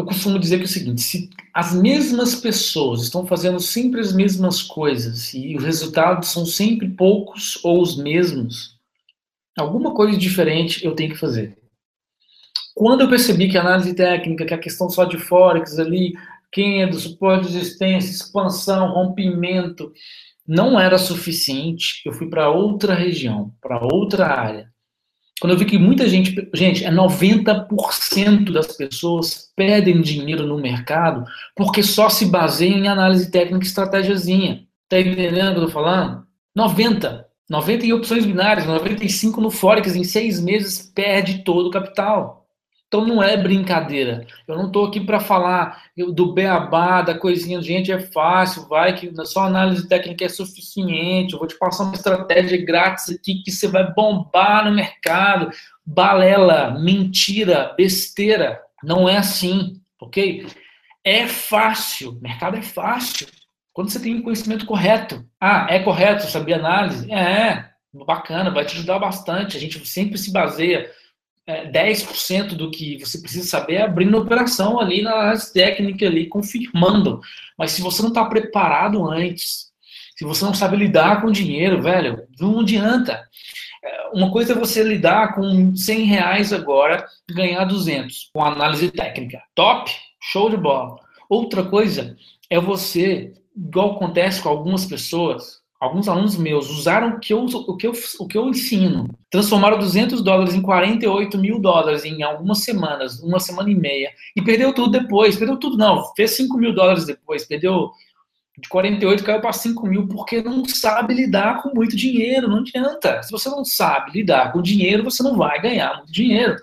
eu costumo dizer que é o seguinte: se as mesmas pessoas estão fazendo sempre as mesmas coisas e os resultados são sempre poucos ou os mesmos, alguma coisa diferente eu tenho que fazer. Quando eu percebi que a análise técnica, que a questão só de Forex ali, quem é do suporte de existência, expansão, rompimento, não era suficiente, eu fui para outra região, para outra área. Quando eu vi que muita gente, gente, é 90% das pessoas perdem dinheiro no mercado porque só se baseiam em análise técnica e estratégiazinha. Tá entendendo o que eu tô falando? 90. 90 em opções binárias, 95 no Forex, em seis meses perde todo o capital. Então não é brincadeira. Eu não estou aqui para falar do beabá, da coisinha, gente, é fácil, vai que só análise técnica é suficiente. Eu vou te passar uma estratégia grátis aqui que você vai bombar no mercado. Balela, mentira, besteira. Não é assim, ok? É fácil, mercado é fácil. Quando você tem o conhecimento correto. Ah, é correto saber análise? É, bacana, vai te ajudar bastante. A gente sempre se baseia é, 10% do que você precisa saber é abrindo operação ali na análise técnica ali, confirmando. Mas se você não está preparado antes, se você não sabe lidar com dinheiro, velho, não adianta. É, uma coisa é você lidar com 100 reais agora e ganhar 200 com análise técnica. Top, show de bola. Outra coisa é você, igual acontece com algumas pessoas, alguns alunos meus usaram o que eu, o que eu, o que eu ensino, transformaram 200 dólares em 48 mil dólares em algumas semanas, uma semana e meia, e perdeu tudo depois. Perdeu tudo, não, fez 5 mil dólares depois, perdeu de 48 caiu para 5 mil porque não sabe lidar com muito dinheiro, não adianta. Se você não sabe lidar com dinheiro, você não vai ganhar muito dinheiro.